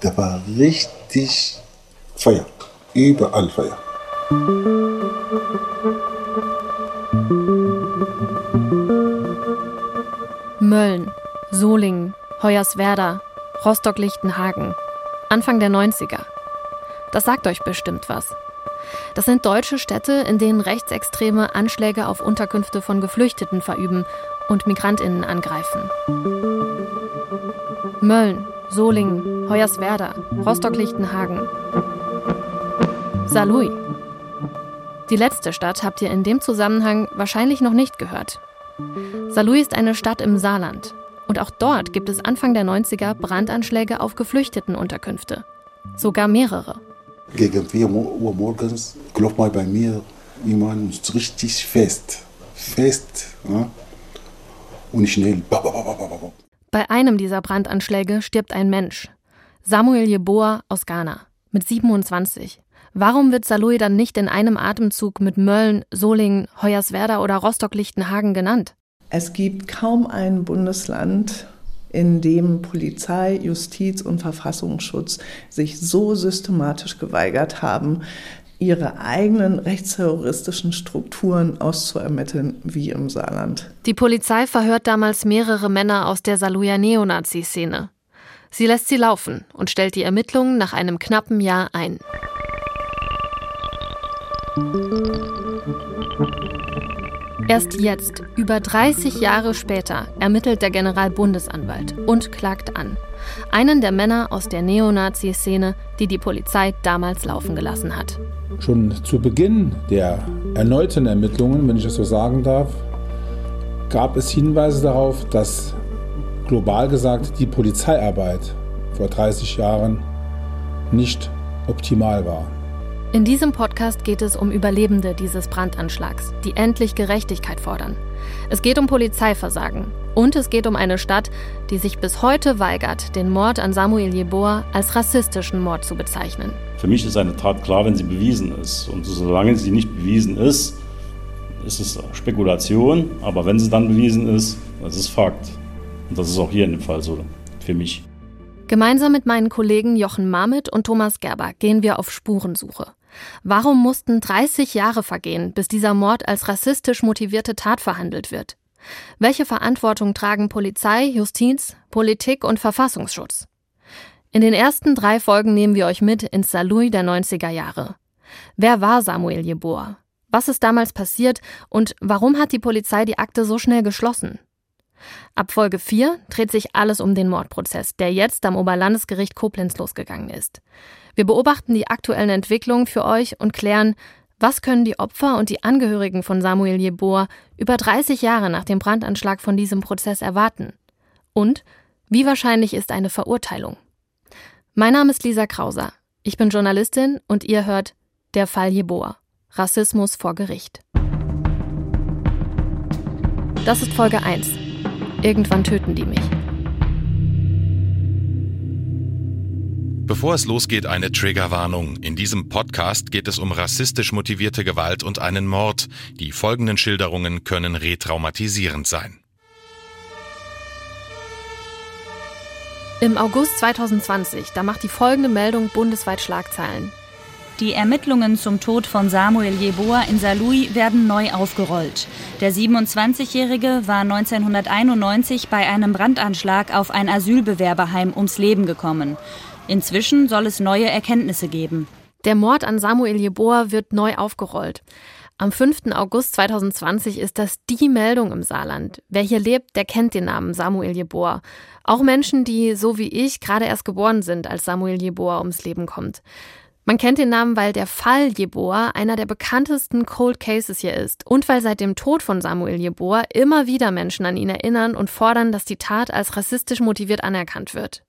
Da war richtig Feuer. Überall Feuer. Mölln, Solingen, Hoyerswerda, Rostock-Lichtenhagen. Anfang der 90er. Das sagt euch bestimmt was. Das sind deutsche Städte, in denen Rechtsextreme Anschläge auf Unterkünfte von Geflüchteten verüben und Migrantinnen angreifen. Mölln, Solingen, Hoyerswerda, Rostock-Lichtenhagen. Saarlouis. Die letzte Stadt habt ihr in dem Zusammenhang wahrscheinlich noch nicht gehört. Saarlouis ist eine Stadt im Saarland. Und auch dort gibt es Anfang der 90er Brandanschläge auf Geflüchtetenunterkünfte. Sogar mehrere. Gegen 4 Uhr morgens klopft mal bei mir jemand richtig fest. Fest. Ja? Und schnell. Bei einem dieser Brandanschläge stirbt ein Mensch. Samuel Jeboa aus Ghana mit 27. Warum wird Saarlouis dann nicht in einem Atemzug mit Mölln, Solingen, Hoyerswerda oder Rostock-Lichtenhagen genannt? Es gibt kaum ein Bundesland, in dem Polizei, Justiz und Verfassungsschutz sich so systematisch geweigert haben, ihre eigenen rechtsterroristischen Strukturen auszuermitteln wie im Saarland. Die Polizei verhört damals mehrere Männer aus der Saarlouier Neonazi-Szene. Sie lässt sie laufen und stellt die Ermittlungen nach einem knappen Jahr ein. Erst jetzt, über 30 Jahre später, ermittelt der Generalbundesanwalt und klagt an. Einen der Männer aus der Neonazi-Szene, die die Polizei damals laufen gelassen hat. Schon zu Beginn der erneuten Ermittlungen, wenn ich das so sagen darf, gab es Hinweise darauf, dass global gesagt die Polizeiarbeit vor 30 Jahren nicht optimal war. In diesem Podcast geht es um Überlebende dieses Brandanschlags, die endlich Gerechtigkeit fordern. Es geht um Polizeiversagen und es geht um eine Stadt, die sich bis heute weigert, den Mord an Samuel Jeboa als rassistischen Mord zu bezeichnen. Für mich ist eine Tat klar, wenn sie bewiesen ist. Und solange sie nicht bewiesen ist, ist es Spekulation. Aber wenn sie dann bewiesen ist, das ist Fakt. Und das ist auch hier in dem Fall so für mich. Gemeinsam mit meinen Kollegen Jochen Marmit und Thomas Gerber gehen wir auf Spurensuche. Warum mussten 30 Jahre vergehen, bis dieser Mord als rassistisch motivierte Tat verhandelt wird? Welche Verantwortung tragen Polizei, Justiz, Politik und Verfassungsschutz? In den ersten drei Folgen nehmen wir euch mit ins Saarlouis der 90er Jahre. Wer war Samuel Jeboa? Was ist damals passiert und warum hat die Polizei die Akte so schnell geschlossen? Ab Folge 4 dreht sich alles um den Mordprozess, der jetzt am Oberlandesgericht Koblenz losgegangen ist. Wir beobachten die aktuellen Entwicklungen für euch und klären, was können die Opfer und die Angehörigen von Samuel Jeboa über 30 Jahre nach dem Brandanschlag von diesem Prozess erwarten? Und wie wahrscheinlich ist eine Verurteilung? Mein Name ist Lisa Krauser. Ich bin Journalistin und ihr hört Der Fall Jeboa. Rassismus vor Gericht. Das ist Folge 1. Irgendwann töten die mich. Bevor es losgeht, eine Triggerwarnung. In diesem Podcast geht es um rassistisch motivierte Gewalt und einen Mord. Die folgenden Schilderungen können retraumatisierend sein. Im August 2020, da macht die folgende Meldung bundesweit Schlagzeilen. Die Ermittlungen zum Tod von Samuel Jeboa in Saarlouis werden neu aufgerollt. Der 27-Jährige war 1991 bei einem Brandanschlag auf ein Asylbewerberheim ums Leben gekommen. Inzwischen soll es neue Erkenntnisse geben. Der Mord an Samuel Jeboa wird neu aufgerollt. Am 5. August 2020 ist das die Meldung im Saarland. Wer hier lebt, der kennt den Namen Samuel Jeboa. Auch Menschen, die, so wie ich, gerade erst geboren sind, als Samuel Jeboa ums Leben kommt. Man kennt den Namen, weil der Fall Jeboa einer der bekanntesten Cold Cases hier ist und weil seit dem Tod von Samuel Jeboa immer wieder Menschen an ihn erinnern und fordern, dass die Tat als rassistisch motiviert anerkannt wird.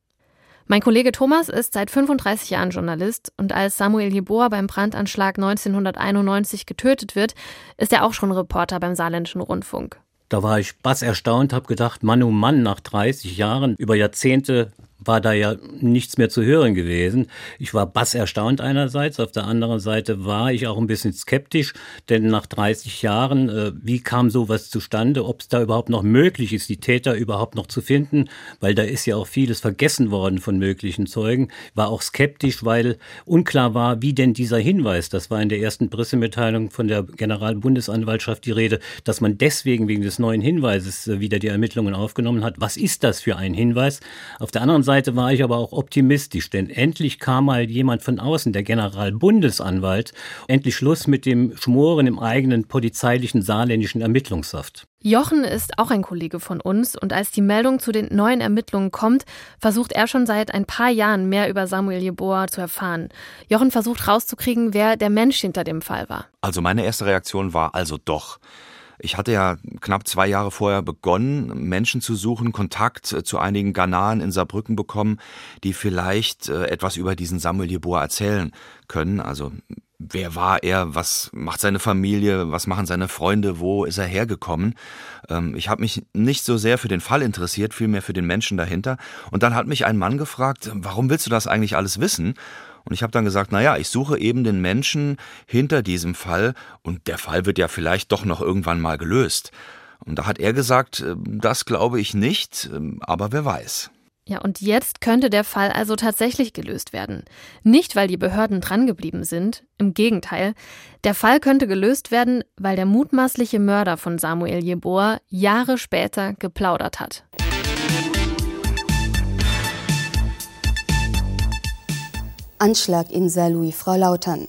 Mein Kollege Thomas ist seit 35 Jahren Journalist und als Samuel Jeboa beim Brandanschlag 1991 getötet wird, ist er auch schon Reporter beim Saarländischen Rundfunk. Da war ich bass erstaunt, habe gedacht, Mann, oh Mann, nach 30 Jahren, über Jahrzehnte war da ja nichts mehr zu hören gewesen. Ich war bass erstaunt einerseits, auf der anderen Seite war ich auch ein bisschen skeptisch, denn nach 30 Jahren, äh, wie kam sowas zustande, ob es da überhaupt noch möglich ist, die Täter überhaupt noch zu finden, weil da ist ja auch vieles vergessen worden von möglichen Zeugen, war auch skeptisch, weil unklar war, wie denn dieser Hinweis, das war in der ersten Pressemitteilung von der Generalbundesanwaltschaft die Rede, dass man deswegen wegen des neuen Hinweises äh, wieder die Ermittlungen aufgenommen hat. Was ist das für ein Hinweis? Auf der anderen Seite Seite war ich aber auch optimistisch, denn endlich kam mal jemand von außen, der Generalbundesanwalt, endlich Schluss mit dem Schmoren im eigenen polizeilichen saarländischen Ermittlungssaft. Jochen ist auch ein Kollege von uns und als die Meldung zu den neuen Ermittlungen kommt, versucht er schon seit ein paar Jahren mehr über Samuel Jeboa zu erfahren. Jochen versucht rauszukriegen, wer der Mensch hinter dem Fall war. Also meine erste Reaktion war also doch. Ich hatte ja knapp zwei Jahre vorher begonnen, Menschen zu suchen, Kontakt äh, zu einigen Ghanaren in Saarbrücken bekommen, die vielleicht äh, etwas über diesen Samuel Jeboa erzählen können. Also wer war er, was macht seine Familie, was machen seine Freunde, wo ist er hergekommen. Ähm, ich habe mich nicht so sehr für den Fall interessiert, vielmehr für den Menschen dahinter. Und dann hat mich ein Mann gefragt, warum willst du das eigentlich alles wissen? Und ich habe dann gesagt, naja, ich suche eben den Menschen hinter diesem Fall und der Fall wird ja vielleicht doch noch irgendwann mal gelöst. Und da hat er gesagt, äh, das glaube ich nicht, ähm, aber wer weiß. Ja, und jetzt könnte der Fall also tatsächlich gelöst werden. Nicht, weil die Behörden drangeblieben sind, im Gegenteil. Der Fall könnte gelöst werden, weil der mutmaßliche Mörder von Samuel Jeboa Jahre später geplaudert hat. Anschlag in Saarlouis, Frau Lautern.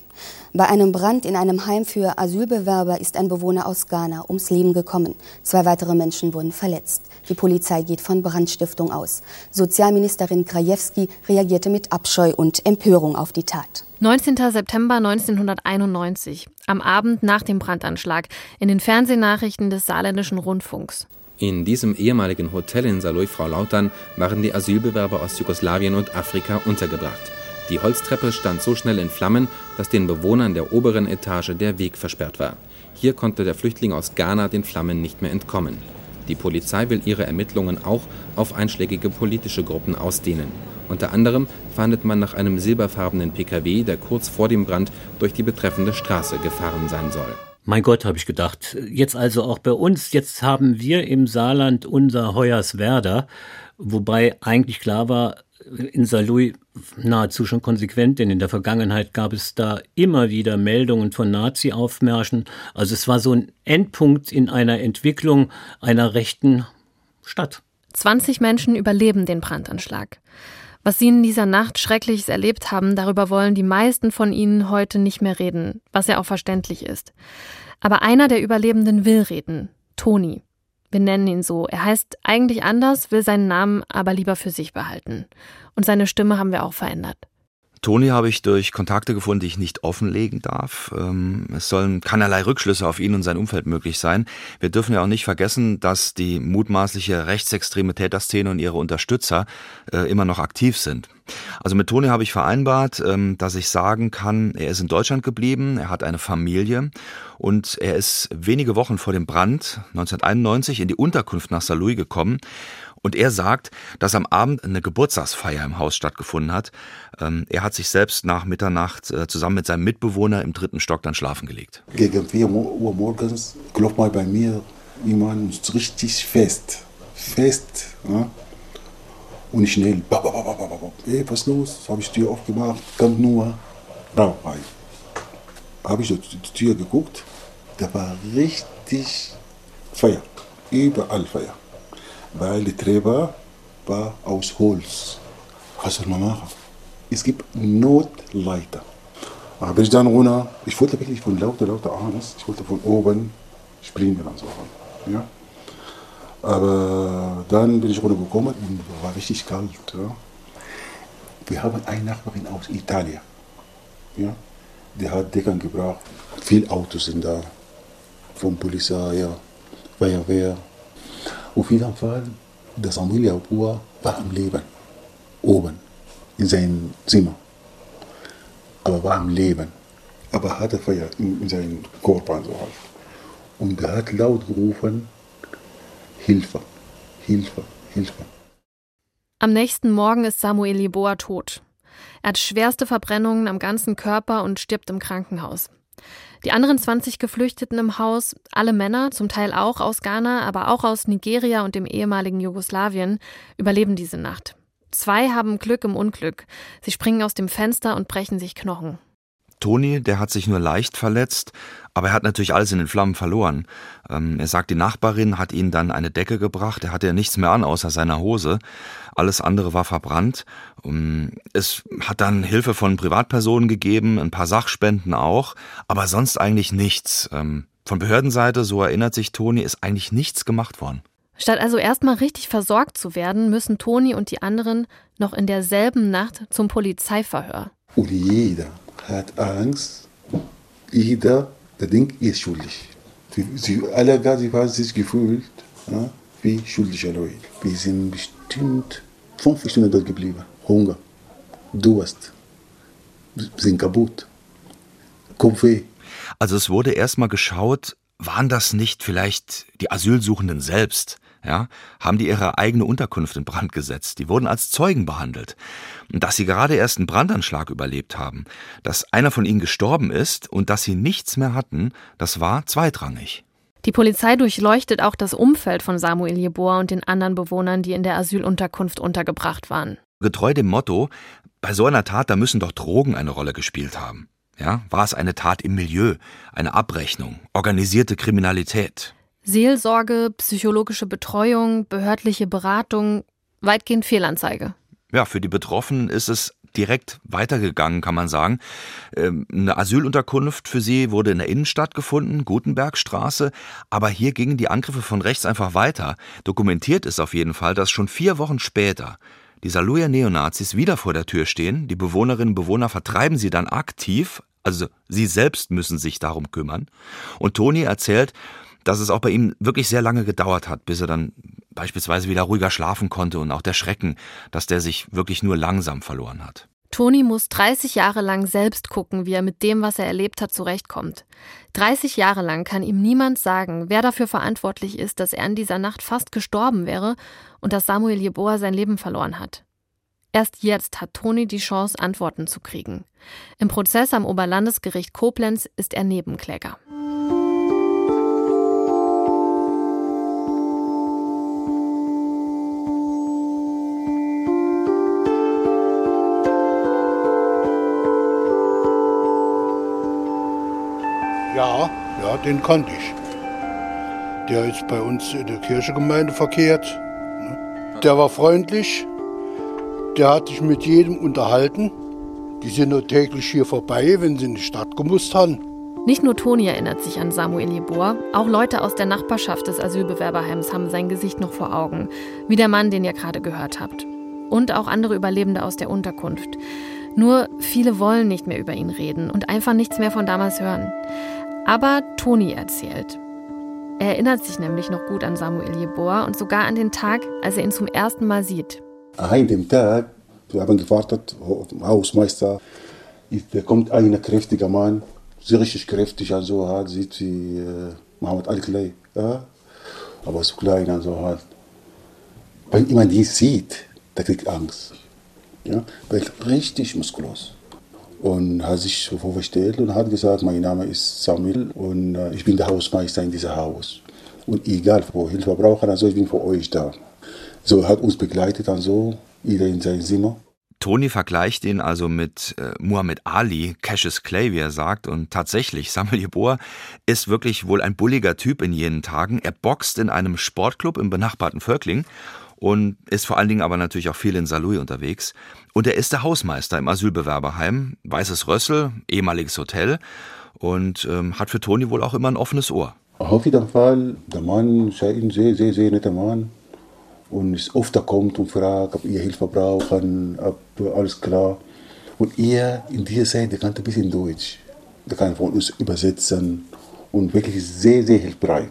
Bei einem Brand in einem Heim für Asylbewerber ist ein Bewohner aus Ghana ums Leben gekommen. Zwei weitere Menschen wurden verletzt. Die Polizei geht von Brandstiftung aus. Sozialministerin Krajewski reagierte mit Abscheu und Empörung auf die Tat. 19. September 1991, am Abend nach dem Brandanschlag, in den Fernsehnachrichten des saarländischen Rundfunks. In diesem ehemaligen Hotel in Saarlouis, Frau Lautern, waren die Asylbewerber aus Jugoslawien und Afrika untergebracht. Die Holztreppe stand so schnell in Flammen, dass den Bewohnern der oberen Etage der Weg versperrt war. Hier konnte der Flüchtling aus Ghana den Flammen nicht mehr entkommen. Die Polizei will ihre Ermittlungen auch auf einschlägige politische Gruppen ausdehnen. Unter anderem fahndet man nach einem silberfarbenen Pkw, der kurz vor dem Brand durch die betreffende Straße gefahren sein soll. Mein Gott, habe ich gedacht. Jetzt also auch bei uns. Jetzt haben wir im Saarland unser Hoyerswerda, wobei eigentlich klar war, in Saarlouis nahezu schon konsequent, denn in der Vergangenheit gab es da immer wieder Meldungen von Nazi-Aufmärschen. Also es war so ein Endpunkt in einer Entwicklung einer rechten Stadt. 20 Menschen überleben den Brandanschlag. Was sie in dieser Nacht Schreckliches erlebt haben, darüber wollen die meisten von ihnen heute nicht mehr reden, was ja auch verständlich ist. Aber einer der Überlebenden will reden, Toni. Wir nennen ihn so. Er heißt eigentlich anders, will seinen Namen aber lieber für sich behalten. Und seine Stimme haben wir auch verändert. Toni habe ich durch Kontakte gefunden, die ich nicht offenlegen darf. Ähm, es sollen keinerlei Rückschlüsse auf ihn und sein Umfeld möglich sein. Wir dürfen ja auch nicht vergessen, dass die mutmaßliche rechtsextreme Täterszene und ihre Unterstützer äh, immer noch aktiv sind. Also mit Toni habe ich vereinbart, ähm, dass ich sagen kann, er ist in Deutschland geblieben, er hat eine Familie und er ist wenige Wochen vor dem Brand 1991 in die Unterkunft nach Saarlouis gekommen und er sagt, dass am Abend eine Geburtstagsfeier im Haus stattgefunden hat. Ähm, er hat sich selbst nach Mitternacht äh, zusammen mit seinem Mitbewohner im dritten Stock dann schlafen gelegt. Gegen 4 Uhr morgens klopft mal bei mir jemand richtig fest. Fest. Ja? Und schnell. Hey, was los? Habe ich die Tür aufgemacht. Kommt nur Rauch rein. Habe ich die Tür geguckt. Da war richtig Feuer. Überall Feuer weil die Treppe war aus Holz. Was soll man machen? Es gibt Notleiter. Da bin ich dann runter. Ich wollte wirklich von lauter, lauter Angst, ich wollte von oben springen und so. Ja? Aber dann bin ich runtergekommen und war richtig kalt. Ja? Wir haben eine Nachbarin aus Italien. Ja? Die hat Deckern gebracht. Viele Autos sind da. Von Polizei, ja, Feuerwehr. Auf jeden Fall, der Samuel Jabua war am Leben. Oben, in seinem Zimmer. Aber war am Leben. Aber hatte Feuer in, in seinem Körper und so halt. Und er hat laut gerufen, Hilfe, Hilfe, Hilfe. Am nächsten Morgen ist Samuel Jeboa tot. Er hat schwerste Verbrennungen am ganzen Körper und stirbt im Krankenhaus. Die anderen 20 Geflüchteten im Haus, alle Männer, zum Teil auch aus Ghana, aber auch aus Nigeria und dem ehemaligen Jugoslawien, überleben diese Nacht. Zwei haben Glück im Unglück. Sie springen aus dem Fenster und brechen sich Knochen. Toni, der hat sich nur leicht verletzt, aber er hat natürlich alles in den Flammen verloren. Ähm, er sagt, die Nachbarin hat ihn dann eine Decke gebracht, er hatte ja nichts mehr an außer seiner Hose. Alles andere war verbrannt. Ähm, es hat dann Hilfe von Privatpersonen gegeben, ein paar Sachspenden auch, aber sonst eigentlich nichts. Ähm, von Behördenseite, so erinnert sich Toni, ist eigentlich nichts gemacht worden. Statt also erstmal richtig versorgt zu werden, müssen Toni und die anderen noch in derselben Nacht zum Polizeiverhör. Und jeder hat Angst, jeder, der denkt, ist schuldig. Sie alle haben sich gefühlt ja, wie schuldige Leute. Wir sind bestimmt fünf Stunden dort geblieben. Hunger, Durst, sind kaputt, Kopfweh. Also es wurde erstmal geschaut, waren das nicht vielleicht die Asylsuchenden selbst? Ja, haben die ihre eigene Unterkunft in Brand gesetzt. Die wurden als Zeugen behandelt. Und dass sie gerade erst einen Brandanschlag überlebt haben, dass einer von ihnen gestorben ist und dass sie nichts mehr hatten, das war zweitrangig. Die Polizei durchleuchtet auch das Umfeld von Samuel Jeboa und den anderen Bewohnern, die in der Asylunterkunft untergebracht waren. Getreu dem Motto, bei so einer Tat, da müssen doch Drogen eine Rolle gespielt haben. Ja, war es eine Tat im Milieu, eine Abrechnung, organisierte Kriminalität. Seelsorge, psychologische Betreuung, behördliche Beratung, weitgehend Fehlanzeige. Ja, für die Betroffenen ist es direkt weitergegangen, kann man sagen. Ähm, eine Asylunterkunft für sie wurde in der Innenstadt gefunden, Gutenbergstraße, aber hier gingen die Angriffe von rechts einfach weiter. Dokumentiert ist auf jeden Fall, dass schon vier Wochen später die Saluja Neonazis wieder vor der Tür stehen, die Bewohnerinnen und Bewohner vertreiben sie dann aktiv, also sie selbst müssen sich darum kümmern. Und Toni erzählt, dass es auch bei ihm wirklich sehr lange gedauert hat, bis er dann beispielsweise wieder ruhiger schlafen konnte und auch der Schrecken, dass der sich wirklich nur langsam verloren hat. Toni muss 30 Jahre lang selbst gucken, wie er mit dem, was er erlebt hat, zurechtkommt. 30 Jahre lang kann ihm niemand sagen, wer dafür verantwortlich ist, dass er in dieser Nacht fast gestorben wäre und dass Samuel Jeboa sein Leben verloren hat. Erst jetzt hat Toni die Chance, Antworten zu kriegen. Im Prozess am Oberlandesgericht Koblenz ist er Nebenkläger. Ja, ja, den kannte ich. Der ist bei uns in der Kirchengemeinde verkehrt. Ne? Der war freundlich, der hat sich mit jedem unterhalten. Die sind nur täglich hier vorbei, wenn sie in die Stadt gemusst haben. Nicht nur Toni erinnert sich an Samuel Jeboa, auch Leute aus der Nachbarschaft des Asylbewerberheims haben sein Gesicht noch vor Augen, wie der Mann, den ihr gerade gehört habt. Und auch andere Überlebende aus der Unterkunft. Nur viele wollen nicht mehr über ihn reden und einfach nichts mehr von damals hören. Aber Toni erzählt. Er erinnert sich nämlich noch gut an Samuel Jeboa und sogar an den Tag, als er ihn zum ersten Mal sieht. An dem Tag, wir haben gewartet, Hausmeister, da kommt ein kräftiger Mann, sehr richtig kräftig, also halt, sieht wie äh, Mohammed Al-Klay, ja? aber so klein, also halt. Wenn jemand ihn sieht, der kriegt Angst. Ja? Weil richtig muskulös und hat sich so vorgestellt und hat gesagt, mein Name ist Samuel und äh, ich bin der Hausmeister in diesem Haus. Und egal, wo Hilfe brauchen, also ich bin für euch da. So hat uns begleitet, also jeder in sein Zimmer. Tony vergleicht ihn also mit äh, Muhammad Ali, Cassius Clay, wie er sagt. Und tatsächlich, Samuel Jeboa ist wirklich wohl ein bulliger Typ in jenen Tagen. Er boxt in einem Sportclub im benachbarten Völkling und ist vor allen Dingen aber natürlich auch viel in Saarlouis unterwegs. Und er ist der Hausmeister im Asylbewerberheim, Weißes Rössel, ehemaliges Hotel und ähm, hat für Toni wohl auch immer ein offenes Ohr. Auf jeden Fall, der Mann ist ein sehr, sehr, sehr netter Mann und ist oft da kommt und fragt, ob ihr Hilfe brauchen, ob alles klar. Und er in dieser Zeit, der kann ein bisschen Deutsch. Der kann von uns übersetzen und wirklich sehr, sehr hilfreich.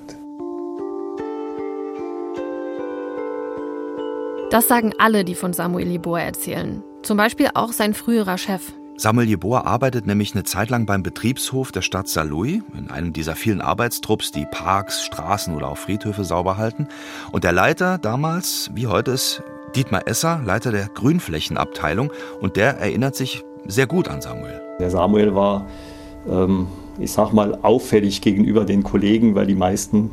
Das sagen alle, die von Samuel Jeboa erzählen. Zum Beispiel auch sein früherer Chef. Samuel Jeboa arbeitet nämlich eine Zeit lang beim Betriebshof der Stadt Saarlouis, in einem dieser vielen Arbeitstrupps, die Parks, Straßen oder auch Friedhöfe sauber halten. Und der Leiter damals, wie heute, ist Dietmar Esser, Leiter der Grünflächenabteilung, und der erinnert sich sehr gut an Samuel. Der Samuel war, ähm, ich sag mal, auffällig gegenüber den Kollegen, weil die meisten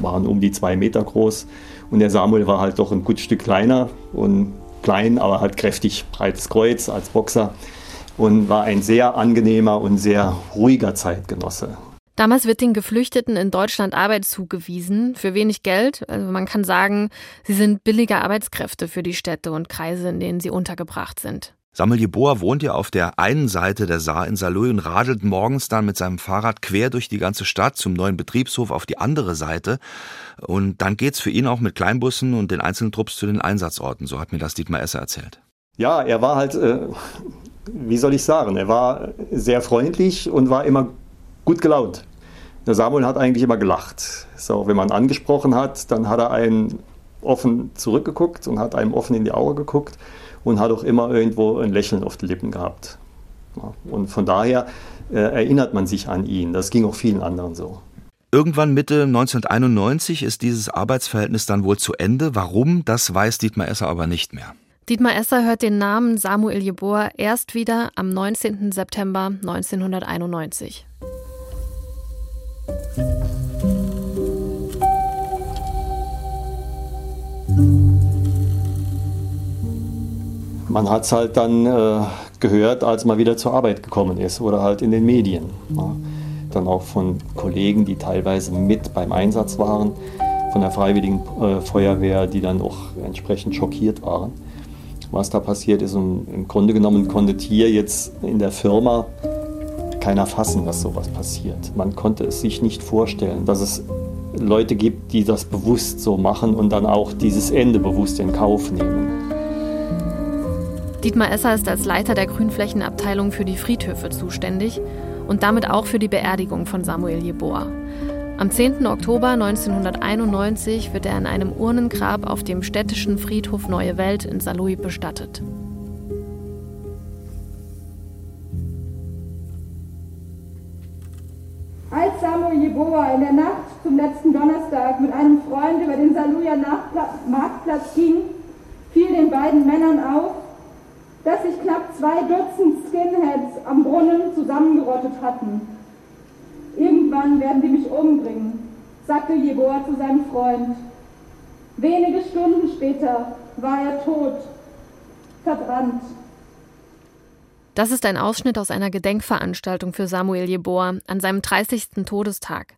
waren um die zwei Meter groß. Und der Samuel war halt doch ein gutes Stück kleiner und klein, aber halt kräftig, breites Kreuz als Boxer und war ein sehr angenehmer und sehr ruhiger Zeitgenosse. Damals wird den Geflüchteten in Deutschland Arbeit zugewiesen, für wenig Geld. Also man kann sagen, sie sind billige Arbeitskräfte für die Städte und Kreise, in denen sie untergebracht sind. Samuel Jeboa wohnt ja auf der einen Seite der Saar in Saarlouis und radelt morgens dann mit seinem Fahrrad quer durch die ganze Stadt zum neuen Betriebshof auf die andere Seite. Und dann geht's für ihn auch mit Kleinbussen und den einzelnen Trupps zu den Einsatzorten. So hat mir das Dietmar Esser erzählt. Ja, er war halt, äh, wie soll ich sagen, er war sehr freundlich und war immer gut gelaunt. Der Samuel hat eigentlich immer gelacht. So, wenn man angesprochen hat, dann hat er einen offen zurückgeguckt und hat einem offen in die Augen geguckt und hat auch immer irgendwo ein Lächeln auf den Lippen gehabt. Und von daher äh, erinnert man sich an ihn. Das ging auch vielen anderen so. Irgendwann Mitte 1991 ist dieses Arbeitsverhältnis dann wohl zu Ende. Warum, das weiß Dietmar Esser aber nicht mehr. Dietmar Esser hört den Namen Samuel Jeboer erst wieder am 19. September 1991. man hat es halt dann äh, gehört, als man wieder zur Arbeit gekommen ist oder halt in den Medien. Ja. Dann auch von Kollegen, die teilweise mit beim Einsatz waren, von der Freiwilligen äh, Feuerwehr, die dann auch entsprechend schockiert waren, was da passiert ist. Und im Grunde genommen konnte hier jetzt in der Firma keiner fassen, dass sowas passiert. Man konnte es sich nicht vorstellen, dass es Leute gibt, die das bewusst so machen und dann auch dieses Ende bewusst in Kauf nehmen. Dietmar Esser ist als Leiter der Grünflächenabteilung für die Friedhöfe zuständig und damit auch für die Beerdigung von Samuel Jeboa. Am 10. Oktober 1991 wird er in einem Urnengrab auf dem städtischen Friedhof Neue Welt in Saarlouis bestattet. Als Samuel Jeboa in der Nacht zum letzten Donnerstag mit einem Freund über den Saarlouier Marktplatz ging, fiel den beiden Männern auf, dass sich knapp zwei Dutzend Skinheads am Brunnen zusammengerottet hatten. Irgendwann werden sie mich umbringen, sagte Jeboa zu seinem Freund. Wenige Stunden später war er tot, verbrannt. Das ist ein Ausschnitt aus einer Gedenkveranstaltung für Samuel Jeboa an seinem 30. Todestag.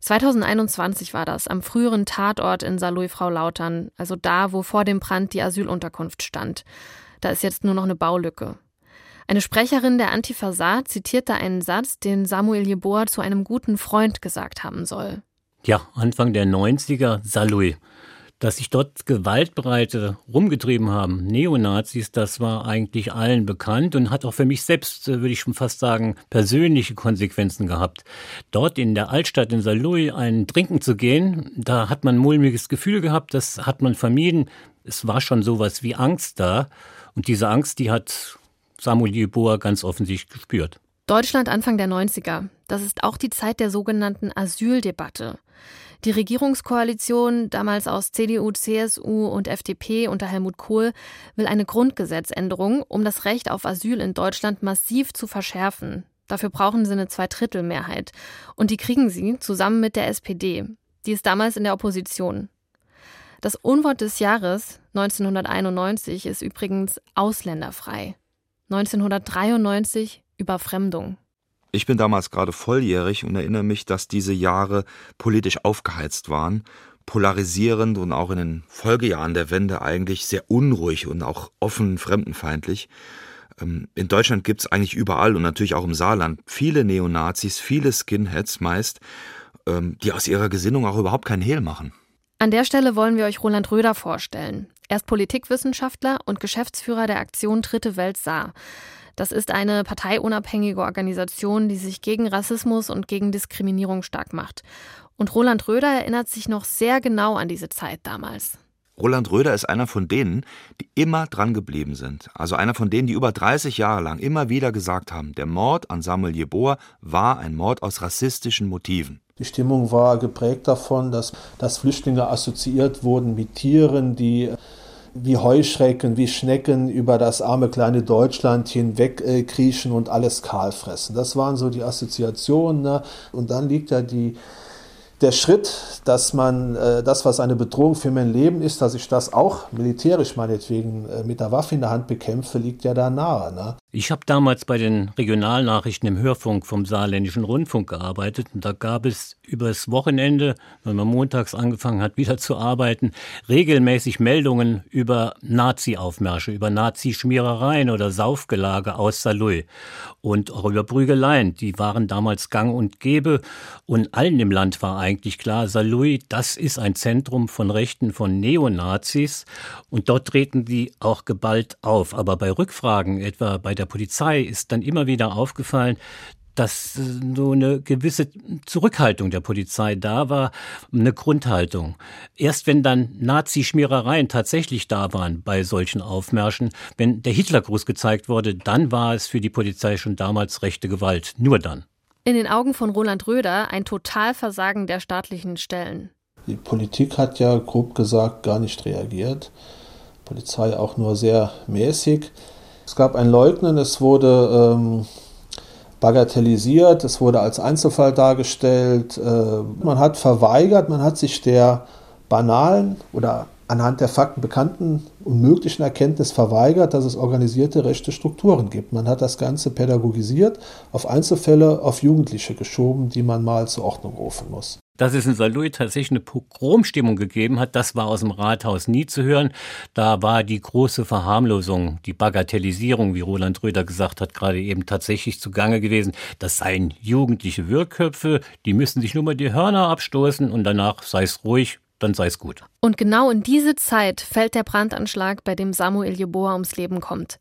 2021 war das, am früheren Tatort in Saarlouis-Frau Lautern, also da, wo vor dem Brand die Asylunterkunft stand. Da ist jetzt nur noch eine Baulücke. Eine Sprecherin der Antifa Saar zitierte einen Satz, den Samuel Jeboa zu einem guten Freund gesagt haben soll. Ja, Anfang der 90er, Salui. Dass sich dort Gewaltbereite rumgetrieben haben, Neonazis, das war eigentlich allen bekannt und hat auch für mich selbst, äh, würde ich schon fast sagen, persönliche Konsequenzen gehabt. Dort in der Altstadt in Saarlouis einen trinken zu gehen, da hat man ein mulmiges Gefühl gehabt, das hat man vermieden. Es war schon sowas wie Angst da. Und diese Angst, die hat Samuel Jeboa ganz offensichtlich gespürt. Deutschland Anfang der 90er. Das ist auch die Zeit der sogenannten Asyldebatte. Die Regierungskoalition, damals aus CDU, CSU und FDP unter Helmut Kohl, will eine Grundgesetzänderung, um das Recht auf Asyl in Deutschland massiv zu verschärfen. Dafür brauchen sie eine Zweidrittelmehrheit. Und die kriegen sie zusammen mit der SPD. Die ist damals in der Opposition. Das Unwort des Jahres 1991 ist übrigens ausländerfrei. 1993 Überfremdung. Ich bin damals gerade volljährig und erinnere mich, dass diese Jahre politisch aufgeheizt waren, polarisierend und auch in den Folgejahren der Wende eigentlich sehr unruhig und auch offen fremdenfeindlich. Ähm, in Deutschland gibt es eigentlich überall und natürlich auch im Saarland viele Neonazis, viele Skinheads meist, ähm, die aus ihrer Gesinnung auch überhaupt keinen Hehl machen. An der Stelle wollen wir euch Roland Röder vorstellen. Er ist Politikwissenschaftler und Geschäftsführer der Aktion Dritte Welt Saar. Das ist eine parteiunabhängige Organisation, die sich gegen Rassismus und gegen Diskriminierung stark macht. Und Roland Röder erinnert sich noch sehr genau an diese Zeit damals. Roland Röder ist einer von denen, die immer dran geblieben sind. Also einer von denen, die über 30 Jahre lang immer wieder gesagt haben, der Mord an Samuel Jeboa war ein Mord aus rassistischen Motiven. Die Stimmung war geprägt davon, dass, dass Flüchtlinge assoziiert wurden mit Tieren, die wie Heuschrecken, wie Schnecken über das arme kleine Deutschland hinweg äh, kriechen und alles kahl fressen. Das waren so die Assoziationen. Ne? Und dann liegt da die der Schritt, dass man äh, das, was eine Bedrohung für mein Leben ist, dass ich das auch militärisch meinetwegen äh, mit der Waffe in der Hand bekämpfe, liegt ja da nahe. Ne? Ich habe damals bei den Regionalnachrichten im Hörfunk vom Saarländischen Rundfunk gearbeitet und da gab es übers Wochenende, wenn man montags angefangen hat, wieder zu arbeiten, regelmäßig Meldungen über Nazi-Aufmärsche, über Nazi-Schmierereien oder Saufgelage aus Saarlouis und auch über Prügeleien. Die waren damals gang und gäbe und allen im Land war eigentlich klar, Saarlouis, das ist ein Zentrum von Rechten von Neonazis und dort treten die auch geballt auf. Aber bei Rückfragen, etwa bei der Polizei ist dann immer wieder aufgefallen, dass so eine gewisse Zurückhaltung der Polizei da war, eine Grundhaltung. Erst wenn dann Nazi-Schmierereien tatsächlich da waren bei solchen Aufmärschen, wenn der Hitlergruß gezeigt wurde, dann war es für die Polizei schon damals rechte Gewalt. Nur dann. In den Augen von Roland Röder ein Totalversagen der staatlichen Stellen. Die Politik hat ja grob gesagt gar nicht reagiert. Polizei auch nur sehr mäßig. Es gab ein Leugnen, es wurde ähm, bagatellisiert, es wurde als Einzelfall dargestellt. Äh, man hat verweigert, man hat sich der banalen oder anhand der Fakten bekannten und möglichen Erkenntnis verweigert, dass es organisierte rechte Strukturen gibt. Man hat das Ganze pädagogisiert, auf Einzelfälle, auf Jugendliche geschoben, die man mal zur Ordnung rufen muss. Dass es in Saarlouis tatsächlich eine Pogromstimmung gegeben hat, das war aus dem Rathaus nie zu hören. Da war die große Verharmlosung, die Bagatellisierung, wie Roland Röder gesagt hat, gerade eben tatsächlich zugange gewesen. Das seien jugendliche Wirrköpfe, die müssen sich nur mal die Hörner abstoßen und danach sei es ruhig, dann sei es gut. Und genau in diese Zeit fällt der Brandanschlag, bei dem Samuel Jeboa ums Leben kommt.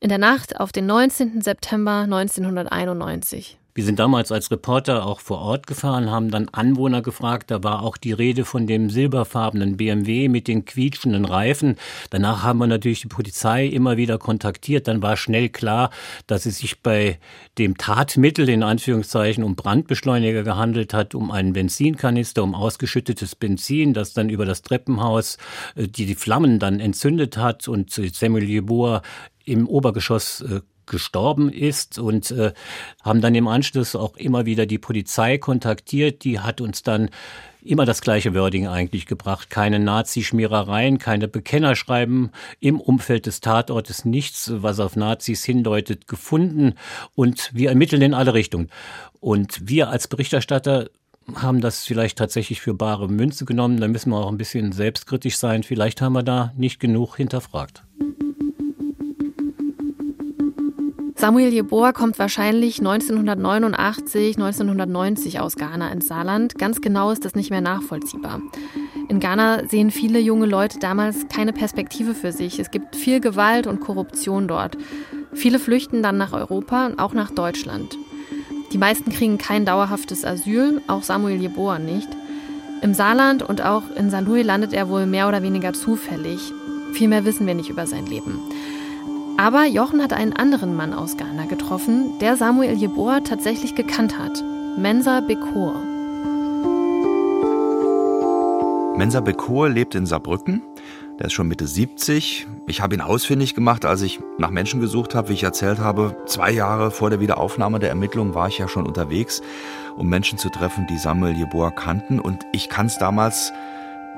In der Nacht auf den 19. September 1991. Wir sind damals als Reporter auch vor Ort gefahren, haben dann Anwohner gefragt. Da war auch die Rede von dem silberfarbenen BMW mit den quietschenden Reifen. Danach haben wir natürlich die Polizei immer wieder kontaktiert. Dann war schnell klar, dass es sich bei dem Tatmittel in Anführungszeichen um Brandbeschleuniger gehandelt hat, um einen Benzinkanister, um ausgeschüttetes Benzin, das dann über das Treppenhaus äh, die, die Flammen dann entzündet hat und Samuel Jeboa im Obergeschoss äh, gestorben ist und äh, haben dann im Anschluss auch immer wieder die Polizei kontaktiert. Die hat uns dann immer das gleiche Wording eigentlich gebracht. Keine Nazi-Schmierereien, keine Bekennerschreiben im Umfeld des Tatortes, nichts, was auf Nazis hindeutet, gefunden. Und wir ermitteln in alle Richtungen. Und wir als Berichterstatter haben das vielleicht tatsächlich für bare Münze genommen. Da müssen wir auch ein bisschen selbstkritisch sein. Vielleicht haben wir da nicht genug hinterfragt. Samuel Jeboa kommt wahrscheinlich 1989, 1990 aus Ghana ins Saarland. Ganz genau ist das nicht mehr nachvollziehbar. In Ghana sehen viele junge Leute damals keine Perspektive für sich. Es gibt viel Gewalt und Korruption dort. Viele flüchten dann nach Europa und auch nach Deutschland. Die meisten kriegen kein dauerhaftes Asyl, auch Samuel Jeboa nicht. Im Saarland und auch in Saarlouis landet er wohl mehr oder weniger zufällig. Viel mehr wissen wir nicht über sein Leben. Aber Jochen hat einen anderen Mann aus Ghana getroffen, der Samuel Jeboa tatsächlich gekannt hat. Mensa Bekor. Mensa Bekor lebt in Saarbrücken. Der ist schon Mitte 70. Ich habe ihn ausfindig gemacht, als ich nach Menschen gesucht habe, wie ich erzählt habe. Zwei Jahre vor der Wiederaufnahme der Ermittlungen war ich ja schon unterwegs, um Menschen zu treffen, die Samuel Jeboa kannten. Und ich kann es damals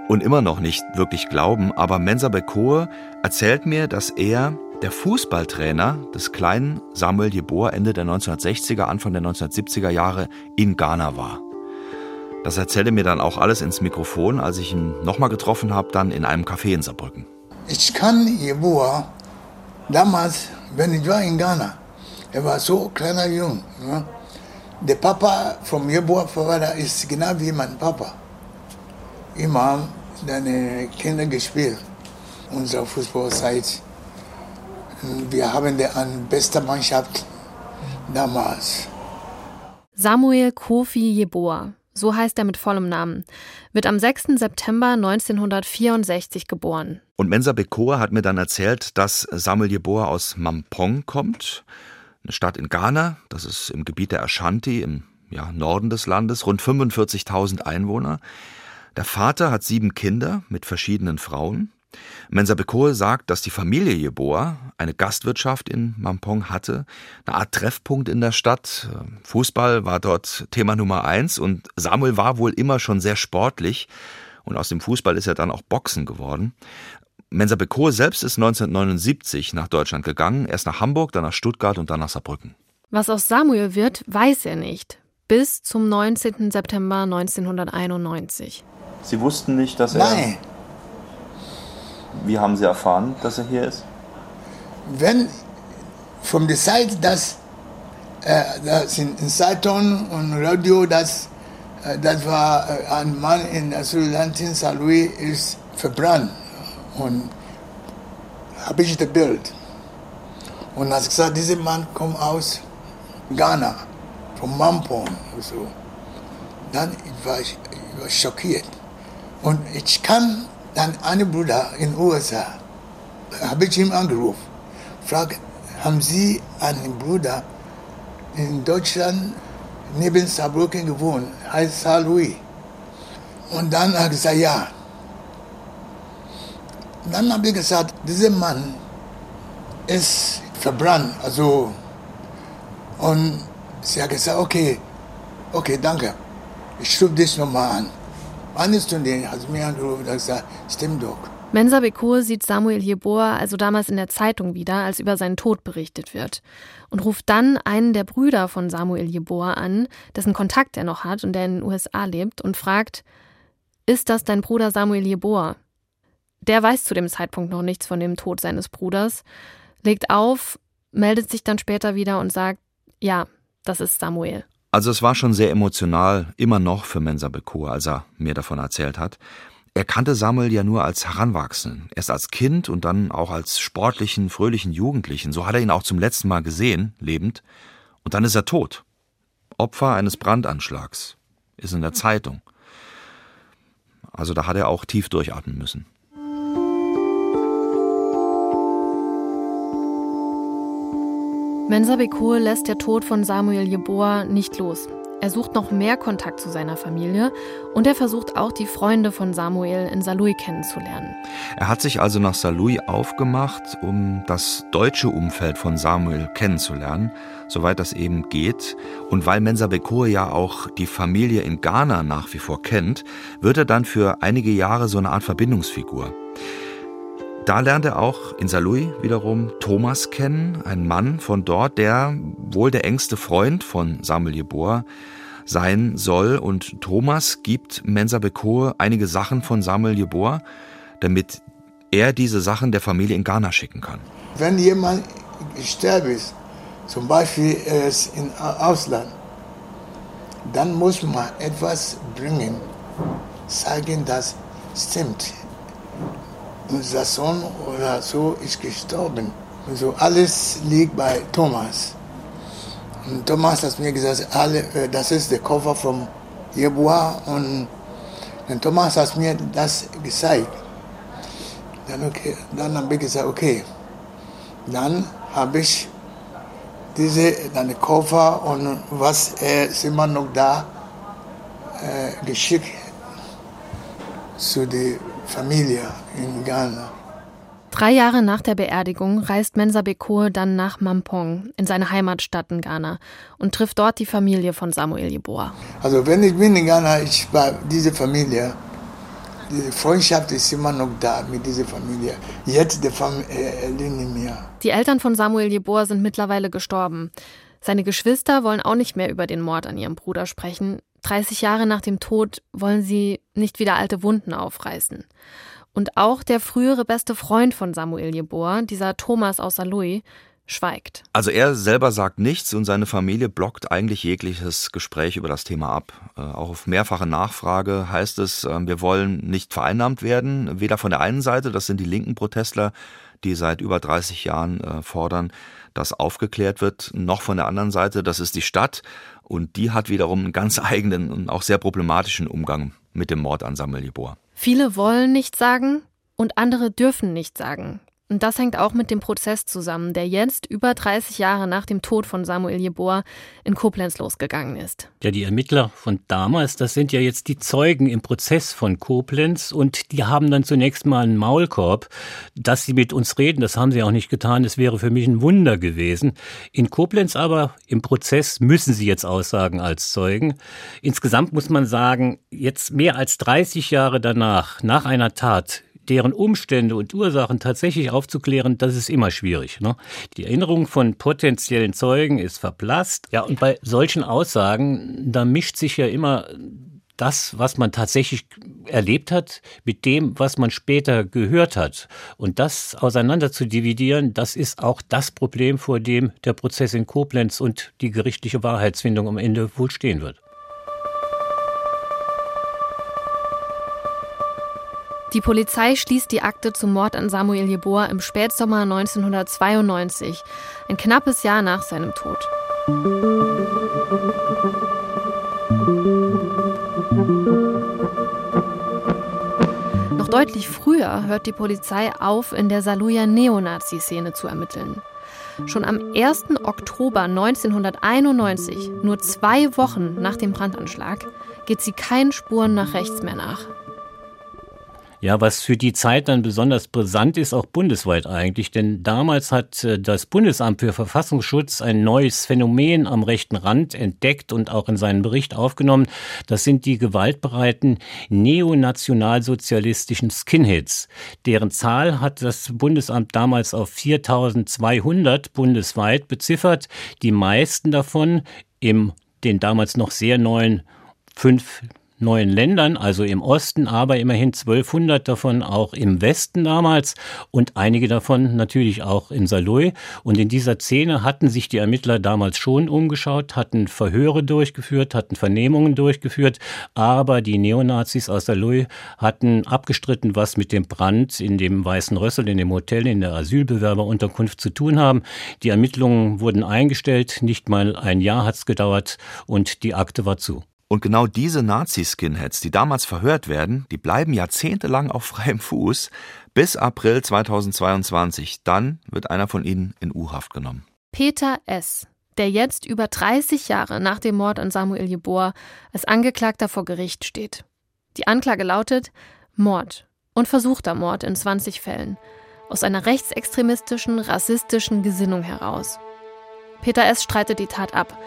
und immer noch nicht wirklich glauben. Aber Mensa Bekor erzählt mir, dass er der Fußballtrainer des kleinen Samuel Jeboa Ende der 1960er, Anfang der 1970er Jahre in Ghana war. Das erzählte mir dann auch alles ins Mikrofon, als ich ihn nochmal getroffen habe, dann in einem Café in Saarbrücken. Ich kann Jeboa damals, wenn ich war in Ghana, er war so kleiner Jung. Ja. Der Papa vom Jeboa Vater ist genau wie mein Papa. Immer seine Kinder gespielt, unsere Fußballzeit. Wir haben eine beste Mannschaft damals. Samuel Kofi Jeboa, so heißt er mit vollem Namen, wird am 6. September 1964 geboren. Und Mensa Bekor hat mir dann erzählt, dass Samuel Jeboa aus Mampong kommt, eine Stadt in Ghana, das ist im Gebiet der Ashanti im ja, Norden des Landes, rund 45.000 Einwohner. Der Vater hat sieben Kinder mit verschiedenen Frauen. Mensa Bekoe sagt, dass die Familie Jeboa eine Gastwirtschaft in Mampong hatte, eine Art Treffpunkt in der Stadt. Fußball war dort Thema Nummer eins und Samuel war wohl immer schon sehr sportlich und aus dem Fußball ist er dann auch Boxen geworden. Mensa Bekoe selbst ist 1979 nach Deutschland gegangen, erst nach Hamburg, dann nach Stuttgart und dann nach Saarbrücken. Was aus Samuel wird, weiß er nicht. Bis zum 19. September 1991. Sie wussten nicht, dass er. Nein. Wie haben Sie erfahren, dass er hier ist? Wenn von der Seite, dass äh, das in, in Zeitung und Radio, dass äh, das war äh, ein Mann in Asylantin St. Louis ist verbrannt und habe ich das Bild und hat gesagt, dieser Mann kommt aus Ghana, von Mampon so. Dann war ich, ich war schockiert und ich kann dann einen Bruder in den USA, habe ich ihm angerufen, frage, haben Sie einen Bruder in Deutschland neben Saarbrücken gewohnt, heißt Saar Louis. Und dann hat er gesagt, ja. Dann habe ich gesagt, dieser Mann ist verbrannt, also und sie hat gesagt, okay, okay, danke. Ich rufe dich nochmal an. Stimmt doch. Mensa Bekur sieht Samuel Jeboa also damals in der Zeitung wieder, als über seinen Tod berichtet wird. Und ruft dann einen der Brüder von Samuel Jeboa an, dessen Kontakt er noch hat und der in den USA lebt, und fragt, ist das dein Bruder Samuel Jeboa? Der weiß zu dem Zeitpunkt noch nichts von dem Tod seines Bruders, legt auf, meldet sich dann später wieder und sagt, ja, das ist Samuel. Also es war schon sehr emotional, immer noch für Mensa Bekur, als er mir davon erzählt hat. Er kannte Samuel ja nur als Heranwachsenden, erst als Kind und dann auch als sportlichen, fröhlichen Jugendlichen. So hat er ihn auch zum letzten Mal gesehen, lebend. Und dann ist er tot. Opfer eines Brandanschlags. Ist in der Zeitung. Also da hat er auch tief durchatmen müssen. Mensa Bekur lässt der Tod von Samuel Jeboa nicht los. Er sucht noch mehr Kontakt zu seiner Familie und er versucht auch die Freunde von Samuel in Saarlouis kennenzulernen. Er hat sich also nach Saarlouis aufgemacht, um das deutsche Umfeld von Samuel kennenzulernen, soweit das eben geht. Und weil Mensa Bekoe ja auch die Familie in Ghana nach wie vor kennt, wird er dann für einige Jahre so eine Art Verbindungsfigur. Da lernt er auch in Saarlouis wiederum Thomas kennen, einen Mann von dort, der wohl der engste Freund von Samuel Jeboa sein soll. Und Thomas gibt Mensa Bekoe einige Sachen von Samuel Jeboa, damit er diese Sachen der Familie in Ghana schicken kann. Wenn jemand gestorben ist, zum Beispiel er ist im Ausland, dann muss man etwas bringen, zeigen, dass stimmt unser Sohn oder so ist gestorben. Also alles liegt bei Thomas. Und Thomas hat mir gesagt, alle, äh, das ist der Koffer von Jebua und, und Thomas hat mir das gezeigt. Dann, okay, dann habe ich gesagt, okay. Dann habe ich diese dann Koffer und was äh, ist immer noch da äh, geschickt zu der Familie in Ghana. Drei Jahre nach der Beerdigung reist Mensa Bekoe dann nach Mampong, in seine Heimatstadt in Ghana, und trifft dort die Familie von Samuel Jeboa. Also wenn ich bin in Ghana, ich war diese Familie, die Freundschaft ist immer noch da mit dieser Familie. Jetzt die Familie nicht mehr. Die Eltern von Samuel Jeboa sind mittlerweile gestorben. Seine Geschwister wollen auch nicht mehr über den Mord an ihrem Bruder sprechen. 30 Jahre nach dem Tod wollen sie nicht wieder alte Wunden aufreißen. Und auch der frühere beste Freund von Samuel Jeboa, dieser Thomas aus Saarlouis, schweigt. Also er selber sagt nichts und seine Familie blockt eigentlich jegliches Gespräch über das Thema ab. Äh, auch auf mehrfache Nachfrage heißt es, äh, wir wollen nicht vereinnahmt werden, weder von der einen Seite, das sind die linken Protestler, die seit über 30 Jahren äh, fordern, dass aufgeklärt wird, noch von der anderen Seite, das ist die Stadt und die hat wiederum einen ganz eigenen und auch sehr problematischen Umgang mit dem Mord an Samuel Jeboa. Viele wollen nichts sagen und andere dürfen nichts sagen. Und das hängt auch mit dem Prozess zusammen, der jetzt über 30 Jahre nach dem Tod von Samuel Jeboa in Koblenz losgegangen ist. Ja, die Ermittler von damals, das sind ja jetzt die Zeugen im Prozess von Koblenz und die haben dann zunächst mal einen Maulkorb. Dass sie mit uns reden, das haben sie auch nicht getan. Das wäre für mich ein Wunder gewesen. In Koblenz aber im Prozess müssen sie jetzt aussagen als Zeugen. Insgesamt muss man sagen, jetzt mehr als 30 Jahre danach, nach einer Tat, deren Umstände und Ursachen tatsächlich aufzuklären, das ist immer schwierig. Ne? Die Erinnerung von potenziellen Zeugen ist verblasst. Ja, und bei solchen Aussagen, da mischt sich ja immer das, was man tatsächlich erlebt hat, mit dem, was man später gehört hat. Und das auseinander zu dividieren, das ist auch das Problem, vor dem der Prozess in Koblenz und die gerichtliche Wahrheitsfindung am Ende wohl stehen wird. Die Polizei schließt die Akte zum Mord an Samuel Jeboa im Spätsommer 1992, ein knappes Jahr nach seinem Tod. Noch deutlich früher hört die Polizei auf, in der Saluja Neonazi-Szene zu ermitteln. Schon am 1. Oktober 1991, nur zwei Wochen nach dem Brandanschlag, geht sie keinen Spuren nach rechts mehr nach. Ja, was für die Zeit dann besonders brisant ist, auch bundesweit eigentlich, denn damals hat äh, das Bundesamt für Verfassungsschutz ein neues Phänomen am rechten Rand entdeckt und auch in seinen Bericht aufgenommen. Das sind die gewaltbereiten neonationalsozialistischen Skinheads. Deren Zahl hat das Bundesamt damals auf 4200 bundesweit beziffert. Die meisten davon im den damals noch sehr neuen fünf neuen Ländern, also im Osten, aber immerhin 1200 davon auch im Westen damals und einige davon natürlich auch in Saloy. Und in dieser Szene hatten sich die Ermittler damals schon umgeschaut, hatten Verhöre durchgeführt, hatten Vernehmungen durchgeführt, aber die Neonazis aus Saloy hatten abgestritten, was mit dem Brand in dem Weißen Rössel, in dem Hotel, in der Asylbewerberunterkunft zu tun haben. Die Ermittlungen wurden eingestellt, nicht mal ein Jahr hat es gedauert und die Akte war zu. Und genau diese Nazi-Skinheads, die damals verhört werden, die bleiben jahrzehntelang auf freiem Fuß bis April 2022. Dann wird einer von ihnen in U-Haft genommen. Peter S., der jetzt über 30 Jahre nach dem Mord an Samuel Jeboa als Angeklagter vor Gericht steht. Die Anklage lautet Mord und versuchter Mord in 20 Fällen aus einer rechtsextremistischen, rassistischen Gesinnung heraus. Peter S. streitet die Tat ab.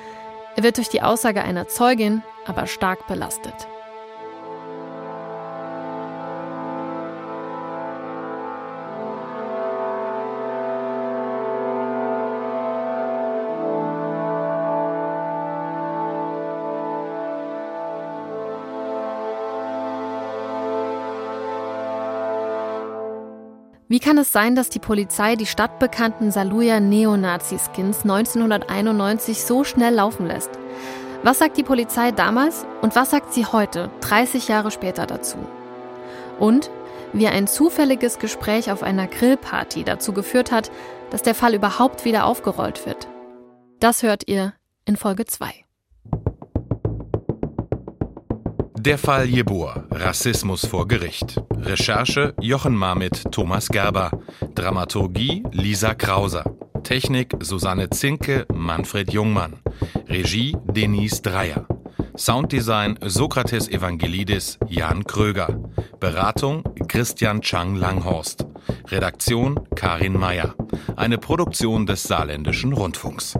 Er wird durch die Aussage einer Zeugin aber stark belastet. Wie kann es sein, dass die Polizei die stadtbekannten Saluja Neonazi-Skins 1991 so schnell laufen lässt? Was sagt die Polizei damals und was sagt sie heute, 30 Jahre später dazu? Und wie ein zufälliges Gespräch auf einer Grillparty dazu geführt hat, dass der Fall überhaupt wieder aufgerollt wird. Das hört ihr in Folge 2. Der Fall Jeboa, Rassismus vor Gericht. Recherche Jochen Marmit, Thomas Gerber. Dramaturgie Lisa Krauser. Technik Susanne Zinke, Manfred Jungmann. Regie Denise Dreier. Sounddesign Sokrates Evangelidis, Jan Kröger. Beratung Christian Chang Langhorst. Redaktion Karin Meyer. Eine Produktion des Saarländischen Rundfunks.